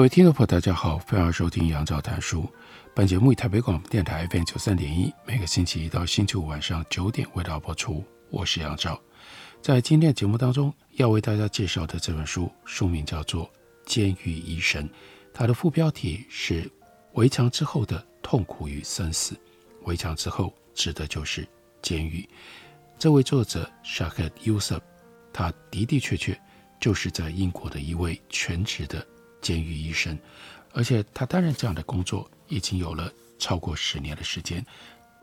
各位听众朋友，大家好，欢迎收听杨照谈书。本节目以台北广播电台 FM 九三点一，每个星期一到星期五晚上九点为大家播出。我是杨照，在今天的节目当中要为大家介绍的这本书，书名叫做《监狱医生》，它的副标题是《围墙之后的痛苦与生死》。围墙之后指的就是监狱。这位作者 Shahid Yusuf，他的的确确就是在英国的一位全职的。监狱医生，而且他担任这样的工作已经有了超过十年的时间。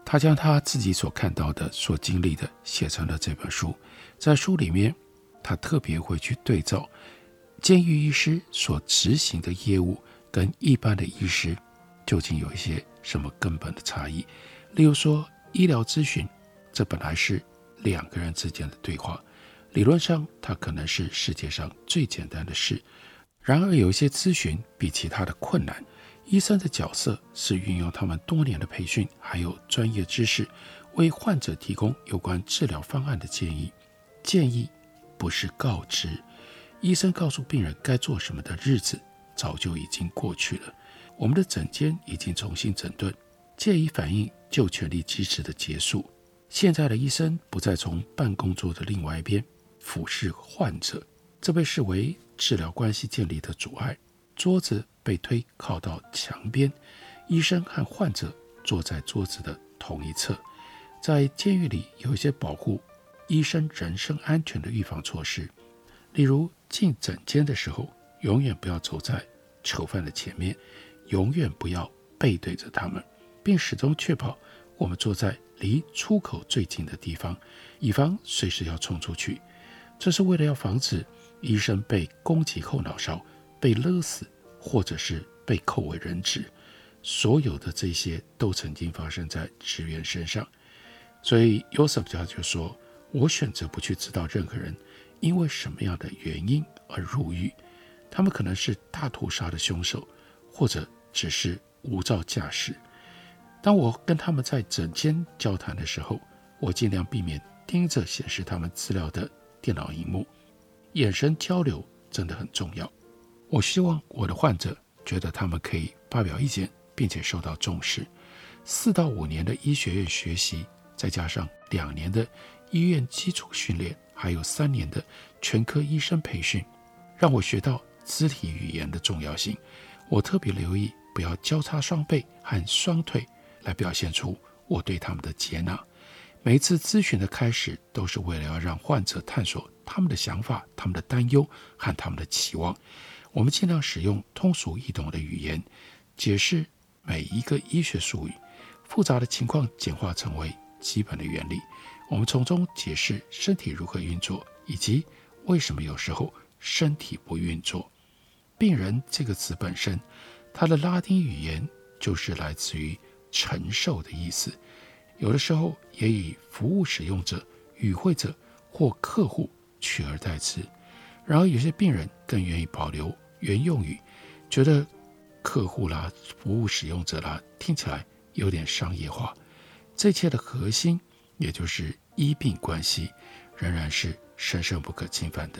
他将他自己所看到的、所经历的写成了这本书。在书里面，他特别会去对照监狱医师所执行的业务跟一般的医师究竟有一些什么根本的差异。例如说，医疗咨询，这本来是两个人之间的对话，理论上它可能是世界上最简单的事。然而，有一些咨询比其他的困难。医生的角色是运用他们多年的培训，还有专业知识，为患者提供有关治疗方案的建议。建议不是告知。医生告诉病人该做什么的日子早就已经过去了。我们的诊间已经重新整顿，建议反应就全力支持的结束。现在的医生不再从办公桌的另外一边俯视患者，这被视为。治疗关系建立的阻碍，桌子被推靠到墙边，医生和患者坐在桌子的同一侧。在监狱里，有一些保护医生人身安全的预防措施，例如进诊间的时候，永远不要走在囚犯的前面，永远不要背对着他们，并始终确保我们坐在离出口最近的地方，以防随时要冲出去。这是为了要防止。医生被攻击后脑勺，被勒死，或者是被扣为人质，所有的这些都曾经发生在职员身上。所以 Yousaf 教就说：“我选择不去知道任何人因为什么样的原因而入狱，他们可能是大屠杀的凶手，或者只是无照驾驶。当我跟他们在诊间交谈的时候，我尽量避免盯着显示他们资料的电脑荧幕。”眼神交流真的很重要。我希望我的患者觉得他们可以发表意见，并且受到重视。四到五年的医学院学习，再加上两年的医院基础训练，还有三年的全科医生培训，让我学到肢体语言的重要性。我特别留意不要交叉双背和双腿，来表现出我对他们的接纳。每一次咨询的开始，都是为了要让患者探索。他们的想法、他们的担忧和他们的期望，我们尽量使用通俗易懂的语言解释每一个医学术语，复杂的情况简化成为基本的原理。我们从中解释身体如何运作，以及为什么有时候身体不运作。病人这个词本身，它的拉丁语言就是来自于承受的意思，有的时候也以服务使用者、与会者或客户。取而代之，然而有些病人更愿意保留原用语，觉得客户啦、服务使用者啦听起来有点商业化。这一切的核心，也就是医病关系，仍然是神圣不可侵犯的。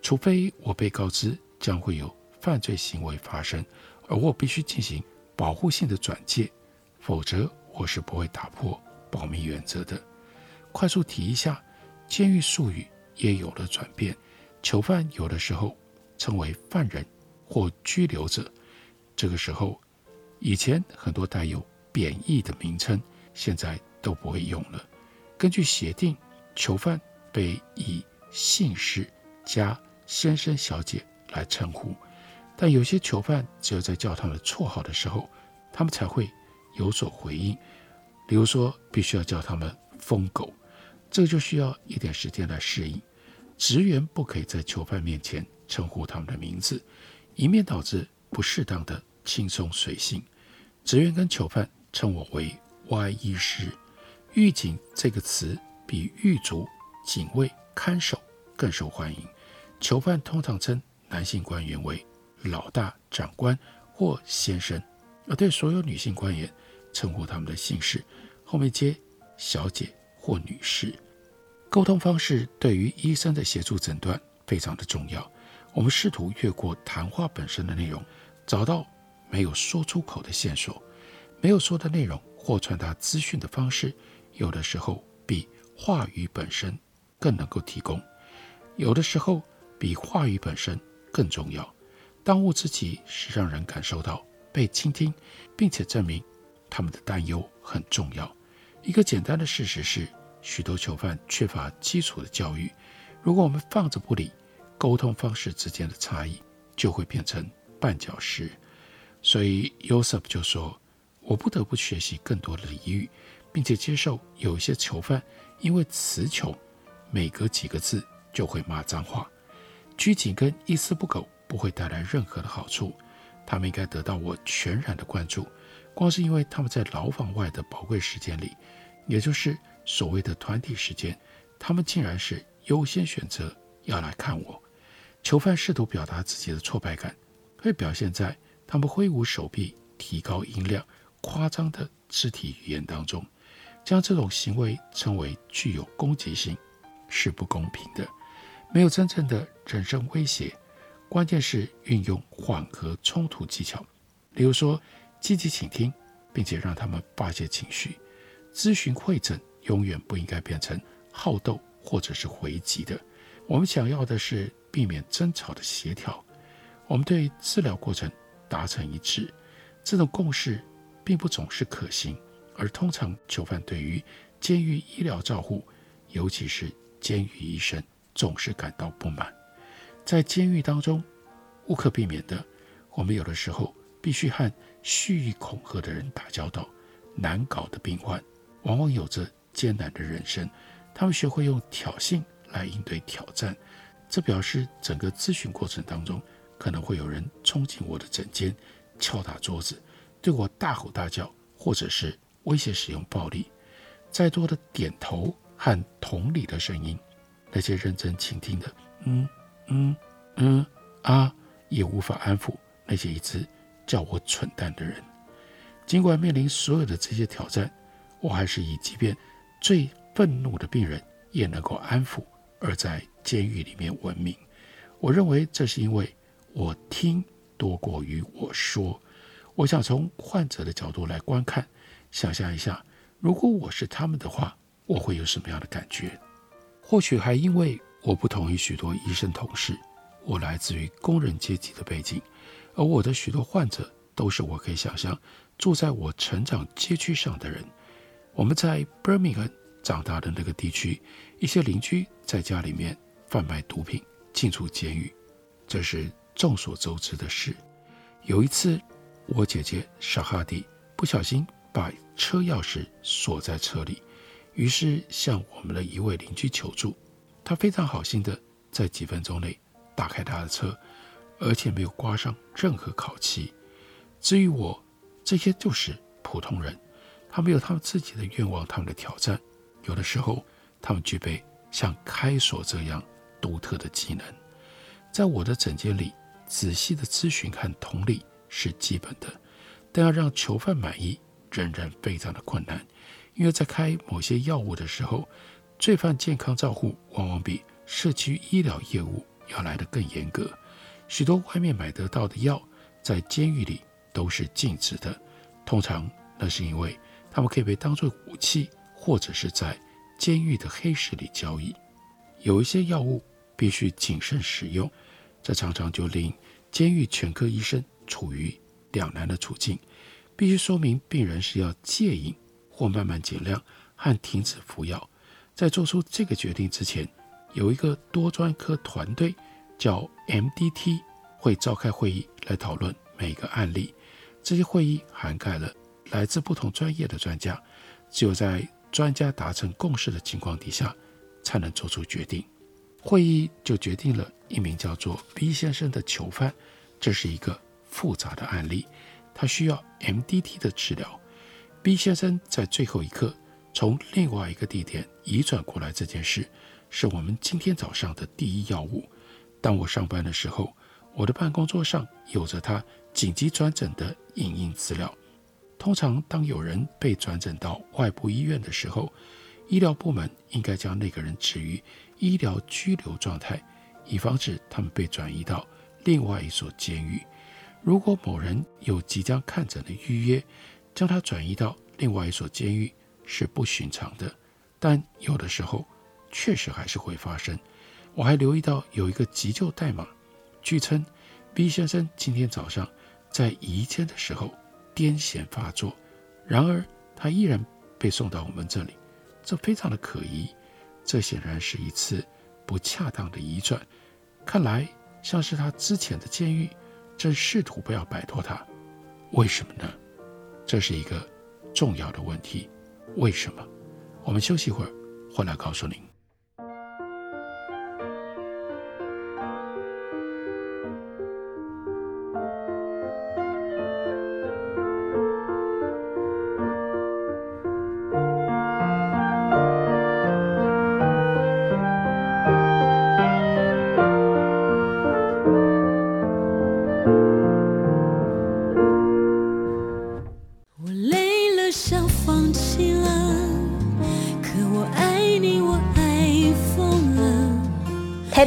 除非我被告知将会有犯罪行为发生，而我必须进行保护性的转介，否则我是不会打破保密原则的。快速提一下，监狱术语。也有了转变，囚犯有的时候称为犯人或拘留者。这个时候，以前很多带有贬义的名称，现在都不会用了。根据协定，囚犯被以姓氏加先生、小姐来称呼，但有些囚犯只有在叫他们绰号的时候，他们才会有所回应。比如说，必须要叫他们疯狗，这就需要一点时间来适应。职员不可以在囚犯面前称呼他们的名字，以免导致不适当的轻松随性。职员跟囚犯称我为 Y 医师。狱警这个词比狱卒、警卫、看守更受欢迎。囚犯通常称男性官员为老大、长官或先生，而对所有女性官员称呼他们的姓氏，后面接小姐或女士。沟通方式对于医生的协助诊断非常的重要。我们试图越过谈话本身的内容，找到没有说出口的线索。没有说的内容或传达资讯的方式，有的时候比话语本身更能够提供，有的时候比话语本身更重要。当务之急是让人感受到被倾听，并且证明他们的担忧很重要。一个简单的事实是。许多囚犯缺乏基础的教育，如果我们放着不理，沟通方式之间的差异就会变成绊脚石。所以 Yosef 就说：“我不得不学习更多的俚语，并且接受有一些囚犯因为词穷，每隔几个字就会骂脏话。拘谨跟一丝不苟不会带来任何的好处，他们应该得到我全然的关注。光是因为他们在牢房外的宝贵时间里，也就是。”所谓的团体时间，他们竟然是优先选择要来看我。囚犯试图表达自己的挫败感，会表现在他们挥舞手臂、提高音量、夸张的肢体语言当中。将这种行为称为具有攻击性，是不公平的。没有真正的人身威胁，关键是运用缓和冲突技巧，例如说积极倾听，并且让他们发泄情绪，咨询会诊。永远不应该变成好斗或者是回击的。我们想要的是避免争吵的协调。我们对治疗过程达成一致，这种共识并不总是可行。而通常囚犯对于监狱医疗照护，尤其是监狱医生，总是感到不满。在监狱当中，无可避免的，我们有的时候必须和蓄意恐吓的人打交道。难搞的病患往往有着。艰难的人生，他们学会用挑衅来应对挑战。这表示整个咨询过程当中，可能会有人冲进我的诊间，敲打桌子，对我大吼大叫，或者是威胁使用暴力。再多的点头和同理的声音，那些认真倾听的嗯嗯嗯啊，也无法安抚那些一直叫我蠢蛋的人。尽管面临所有的这些挑战，我还是以即便。最愤怒的病人也能够安抚，而在监狱里面闻名。我认为这是因为我听多过于我说。我想从患者的角度来观看，想象一下，如果我是他们的话，我会有什么样的感觉？或许还因为我不同于许多医生同事，我来自于工人阶级的背景，而我的许多患者都是我可以想象住在我成长街区上的人。我们在 Birmingham 长大的那个地区，一些邻居在家里面贩卖毒品，进出监狱，这是众所周知的事。有一次，我姐姐沙哈蒂不小心把车钥匙锁在车里，于是向我们的一位邻居求助。他非常好心的在几分钟内打开他的车，而且没有刮上任何烤漆。至于我，这些就是普通人。他们有他们自己的愿望，他们的挑战。有的时候，他们具备像开锁这样独特的技能。在我的诊间里，仔细的咨询和同理是基本的，但要让囚犯满意，仍然非常的困难。因为在开某些药物的时候，罪犯健康照护往往比社区医疗业务要来得更严格。许多外面买得到的药，在监狱里都是禁止的。通常，那是因为。他们可以被当作武器，或者是在监狱的黑市里交易。有一些药物必须谨慎使用，这常常就令监狱全科医生处于两难的处境。必须说明病人是要戒瘾，或慢慢减量和停止服药。在做出这个决定之前，有一个多专科团队叫 MDT 会召开会议来讨论每个案例。这些会议涵盖了。来自不同专业的专家，只有在专家达成共识的情况底下，才能做出决定。会议就决定了一名叫做 B 先生的囚犯，这是一个复杂的案例，他需要 MDT 的治疗。B 先生在最后一刻从另外一个地点移转过来，这件事是我们今天早上的第一要务。当我上班的时候，我的办公桌上有着他紧急转诊的影印资料。通常，当有人被转诊到外部医院的时候，医疗部门应该将那个人置于医疗拘留状态，以防止他们被转移到另外一所监狱。如果某人有即将看诊的预约，将他转移到另外一所监狱是不寻常的，但有的时候确实还是会发生。我还留意到有一个急救代码，据称 B 先生今天早上在移监的时候癫痫发作，然而他依然被送到我们这里，这非常的可疑。这显然是一次不恰当的移转，看来像是他之前的监狱正试图不要摆脱他。为什么呢？这是一个重要的问题，为什么？我们休息一会儿，回来告诉您。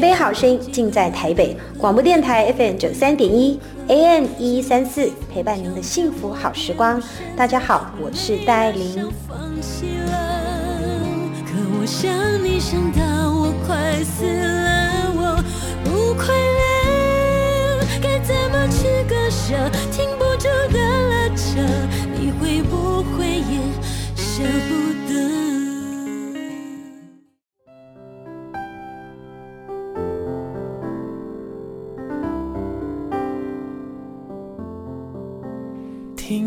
北好声音尽在台北广播电台 FM 九三点一 AM 一一三四，陪伴您的幸福好时光。大家好，我是戴爱玲。可我想你想到我快死了，我不快乐，该怎么去割舍？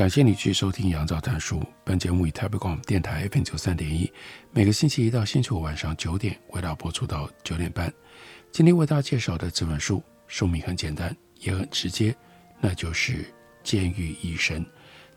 感谢你去收听杨照谈书。本节目以台北广播电台 FM 九三点一，每个星期一到星期五晚上九点为大家播出到九点半。今天为大家介绍的这本书，书名很简单，也很直接，那就是《监狱医生》。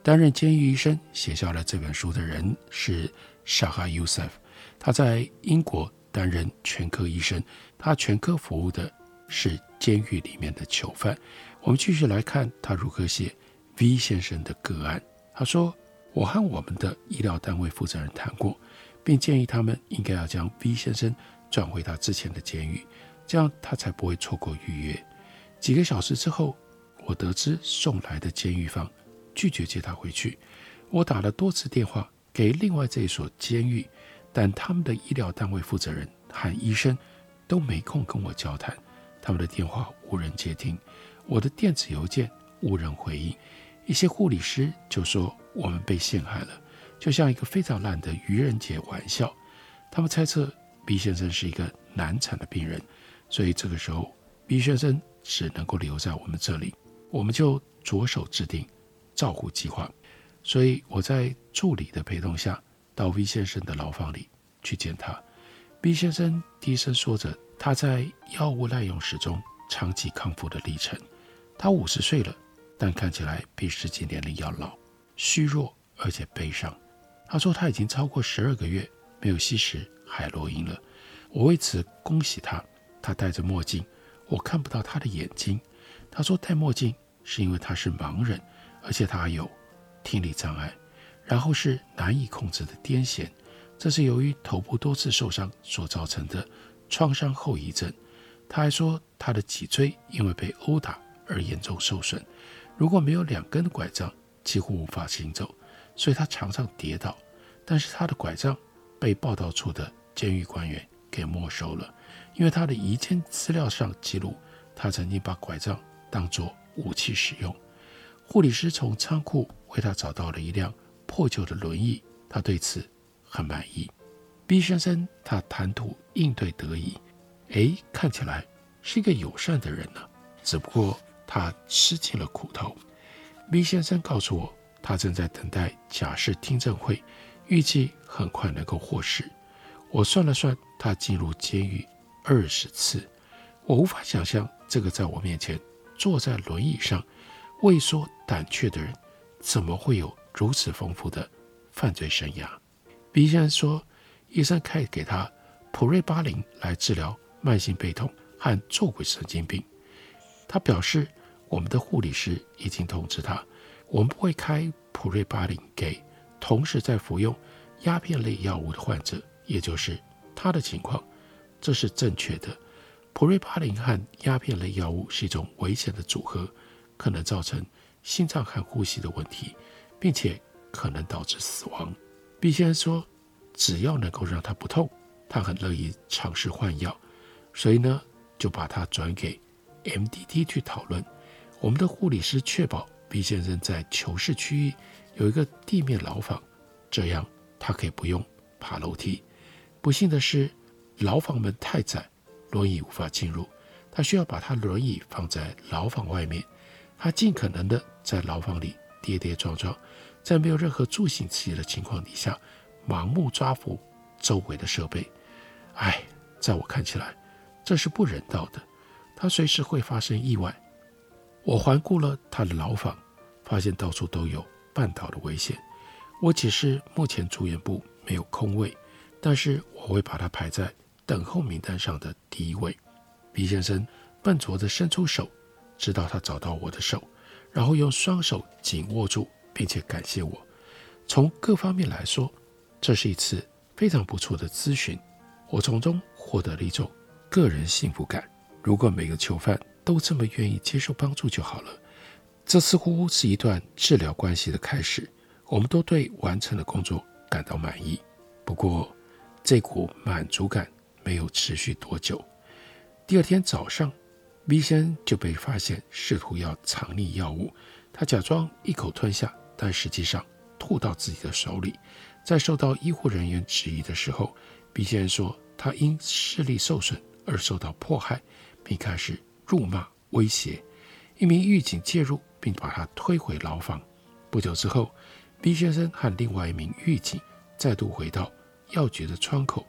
担任监狱医生写下了这本书的人是 Shahar Youssef，他在英国担任全科医生，他全科服务的是监狱里面的囚犯。我们继续来看他如何写。V 先生的个案，他说：“我和我们的医疗单位负责人谈过，并建议他们应该要将 V 先生转回他之前的监狱，这样他才不会错过预约。”几个小时之后，我得知送来的监狱方拒绝接他回去。我打了多次电话给另外这一所监狱，但他们的医疗单位负责人和医生都没空跟我交谈，他们的电话无人接听，我的电子邮件无人回应。一些护理师就说我们被陷害了，就像一个非常烂的愚人节玩笑。他们猜测 B 先生是一个难产的病人，所以这个时候 B 先生只能够留在我们这里。我们就着手制定照护计划。所以我在助理的陪同下到 V 先生的牢房里去见他。B 先生低声说着他在药物滥用时中长期康复的历程。他五十岁了。但看起来比实际年龄要老，虚弱而且悲伤。他说他已经超过十二个月没有吸食海洛因了。我为此恭喜他。他戴着墨镜，我看不到他的眼睛。他说戴墨镜是因为他是盲人，而且他有听力障碍，然后是难以控制的癫痫，这是由于头部多次受伤所造成的创伤后遗症。他还说他的脊椎因为被殴打而严重受损。如果没有两根的拐杖，几乎无法行走，所以他常常跌倒。但是他的拐杖被报道处的监狱官员给没收了，因为他的移监资料上记录，他曾经把拐杖当作武器使用。护理师从仓库为他找到了一辆破旧的轮椅，他对此很满意。B 先生他谈吐应对得宜，诶，看起来是一个友善的人呢、只不过他吃尽了苦头。B 先生告诉我，他正在等待假释听证会，预计很快能够获释。我算了算，他进入监狱二十次。我无法想象这个在我面前坐在轮椅上、畏缩胆怯的人，怎么会有如此丰富的犯罪生涯。B 先生说，医生开给他普瑞巴林来治疗慢性背痛和坐骨神经病。他表示，我们的护理师已经通知他，我们不会开普瑞巴林给同时在服用鸦片类药物的患者，也就是他的情况，这是正确的。普瑞巴林和鸦片类药物是一种危险的组合，可能造成心脏和呼吸的问题，并且可能导致死亡。毕先生说，只要能够让他不痛，他很乐意尝试换药，所以呢，就把他转给。MDT 去讨论，我们的护理师确保 B 先生在囚室区域有一个地面牢房，这样他可以不用爬楼梯。不幸的是，牢房门太窄，轮椅无法进入，他需要把他轮椅放在牢房外面。他尽可能的在牢房里跌跌撞撞，在没有任何助行器的情况底下，盲目抓扶周围的设备。哎，在我看起来，这是不人道的。他随时会发生意外。我环顾了他的牢房，发现到处都有绊倒的危险。我解释目前住院部没有空位，但是我会把他排在等候名单上的第一位。毕先生笨拙地伸出手，直到他找到我的手，然后用双手紧握住，并且感谢我。从各方面来说，这是一次非常不错的咨询。我从中获得了一种个人幸福感。如果每个囚犯都这么愿意接受帮助就好了。这似乎是一段治疗关系的开始。我们都对完成的工作感到满意。不过，这股满足感没有持续多久。第二天早上，B 先生就被发现试图要藏匿药物。他假装一口吞下，但实际上吐到自己的手里。在受到医护人员质疑的时候，B 先生说他因视力受损而受到迫害。并开始辱骂、威胁。一名狱警介入，并把他推回牢房。不久之后，B 先生和另外一名狱警再度回到药局的窗口。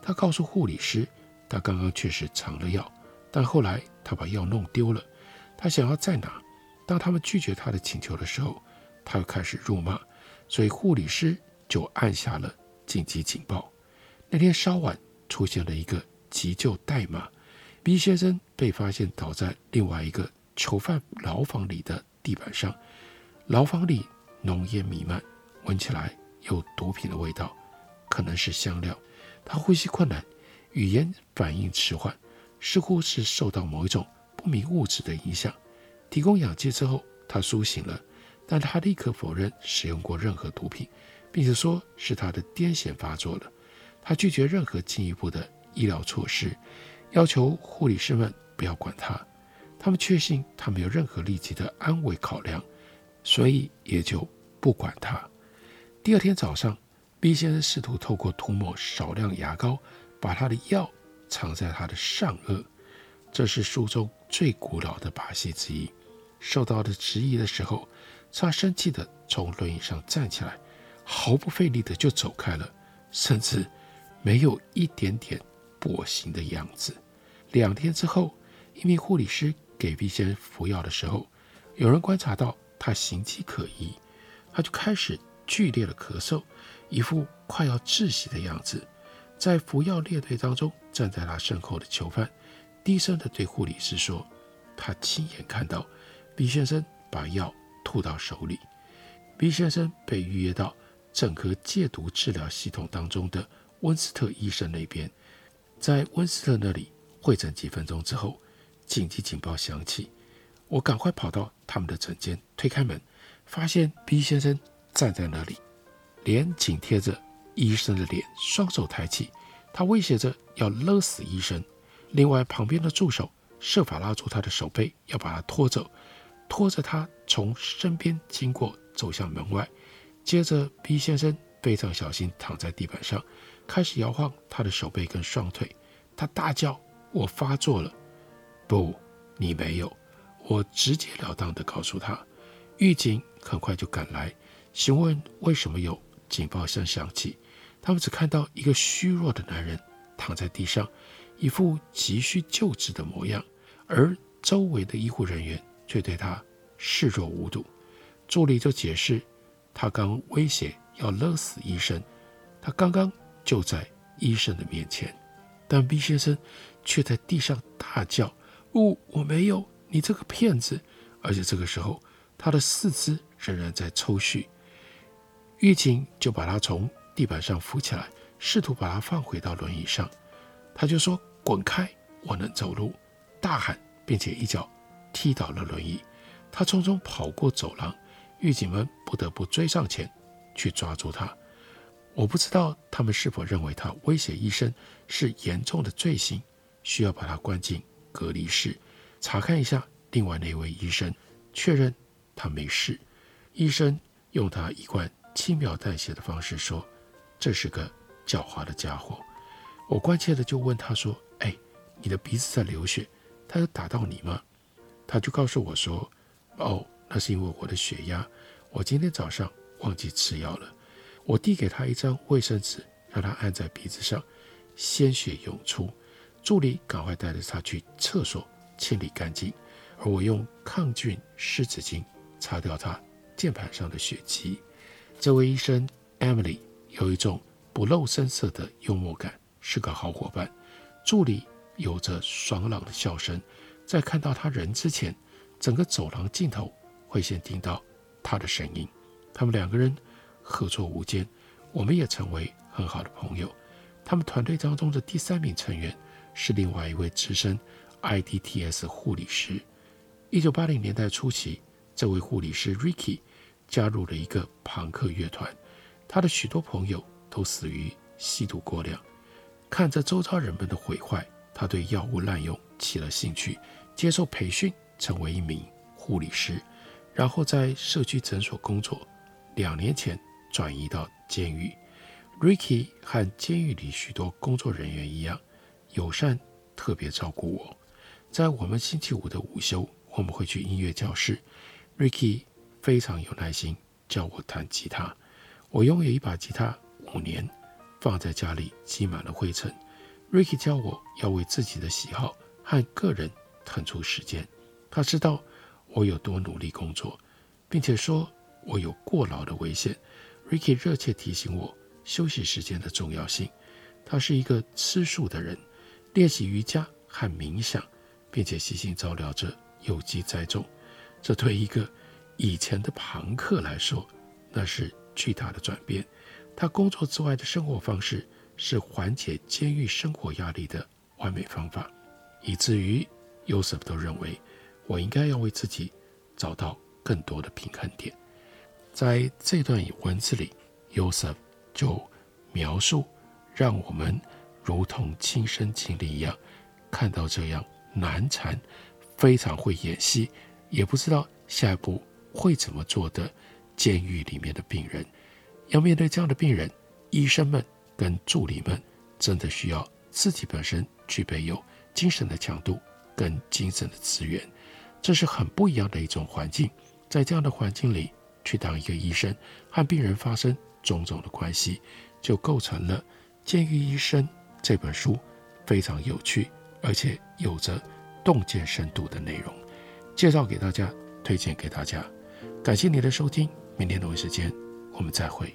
他告诉护理师，他刚刚确实藏了药，但后来他把药弄丢了。他想要再拿。当他们拒绝他的请求的时候，他又开始辱骂。所以护理师就按下了紧急警报。那天稍晚，出现了一个急救代码。B 先生被发现倒在另外一个囚犯牢房里的地板上，牢房里浓烟弥漫，闻起来有毒品的味道，可能是香料。他呼吸困难，语言反应迟缓，似乎是受到某一种不明物质的影响。提供氧气之后，他苏醒了，但他立刻否认使用过任何毒品，并且说是他的癫痫发作了。他拒绝任何进一步的医疗措施。要求护理师们不要管他，他们确信他没有任何立即的安危考量，所以也就不管他。第二天早上，B 先生试图透过涂抹少量牙膏，把他的药藏在他的上颚，这是书中最古老的把戏之一。受到的质疑的时候，他生气地从轮椅上站起来，毫不费力地就走开了，甚至没有一点点。跛行的样子。两天之后，一名护理师给 B 先生服药的时候，有人观察到他形迹可疑，他就开始剧烈的咳嗽，一副快要窒息的样子。在服药列队当中，站在他身后的囚犯低声地对护理师说：“他亲眼看到 B 先生把药吐到手里。”B 先生被预约到整个戒毒治疗系统当中的温斯特医生那边。在温斯特那里会诊几分钟之后，紧急警报响起。我赶快跑到他们的诊间，推开门，发现 B 先生站在那里，脸紧贴着医生的脸，双手抬起，他威胁着要勒死医生。另外，旁边的助手设法拉住他的手背，要把他拖走，拖着他从身边经过，走向门外。接着，B 先生非常小心躺在地板上，开始摇晃他的手背跟双腿。他大叫：“我发作了！”不，你没有。我直截了当地告诉他。狱警很快就赶来，询问为什么有警报声响起。他们只看到一个虚弱的男人躺在地上，一副急需救治的模样，而周围的医护人员却对他视若无睹。助理就解释，他刚威胁要勒死医生，他刚刚就在医生的面前，但 B 先生却在地上大叫：“不、哦，我没有！你这个骗子！”而且这个时候，他的四肢仍然在抽搐。狱警就把他从地板上扶起来，试图把他放回到轮椅上。他就说：“滚开，我能走路！”大喊，并且一脚踢倒了轮椅。他匆匆跑过走廊，狱警们不得不追上前去抓住他。我不知道他们是否认为他威胁医生是严重的罪行，需要把他关进隔离室，查看一下。另外那位医生确认他没事。医生用他一贯轻描淡写的方式说：“这是个狡猾的家伙。”我关切的就问他说：“哎，你的鼻子在流血，他有打到你吗？”他就告诉我说：“哦，那是因为我的血压，我今天早上忘记吃药了。”我递给他一张卫生纸，让他按在鼻子上，鲜血涌出。助理赶快带着他去厕所清理干净，而我用抗菌湿纸巾擦掉他键盘上的血迹。这位医生 Emily 有一种不露声色的幽默感。是个好伙伴，助理有着爽朗的笑声，在看到他人之前，整个走廊尽头会先听到他的声音。他们两个人合作无间，我们也成为很好的朋友。他们团队当中的第三名成员是另外一位资深 IDTS 护理师。一九八零年代初期，这位护理师 Ricky 加入了一个朋克乐团，他的许多朋友都死于吸毒过量。看着周遭人们的毁坏，他对药物滥用起了兴趣，接受培训，成为一名护理师，然后在社区诊所工作。两年前转移到监狱。Ricky 和监狱里许多工作人员一样，友善，特别照顾我。在我们星期五的午休，我们会去音乐教室。Ricky 非常有耐心，教我弹吉他。我拥有一把吉他五年。放在家里积满了灰尘。Ricky 教我要为自己的喜好和个人腾出时间。他知道我有多努力工作，并且说我有过劳的危险。Ricky 热切提醒我休息时间的重要性。他是一个吃素的人，练习瑜伽和冥想，并且悉心照料着有机栽种。这对一个以前的庞克来说，那是巨大的转变。他工作之外的生活方式是缓解监狱生活压力的完美方法，以至于 Yosef 都认为我应该要为自己找到更多的平衡点。在这段文字里，Yosef 就描述，让我们如同亲身经历一样，看到这样难缠、非常会演戏，也不知道下一步会怎么做的监狱里面的病人。要面对这样的病人，医生们跟助理们真的需要自己本身具备有精神的强度跟精神的资源，这是很不一样的一种环境。在这样的环境里去当一个医生，和病人发生种种的关系，就构成了《监狱医生》这本书非常有趣而且有着洞见深度的内容。介绍给大家，推荐给大家。感谢您的收听，明天同一时间。我们再会。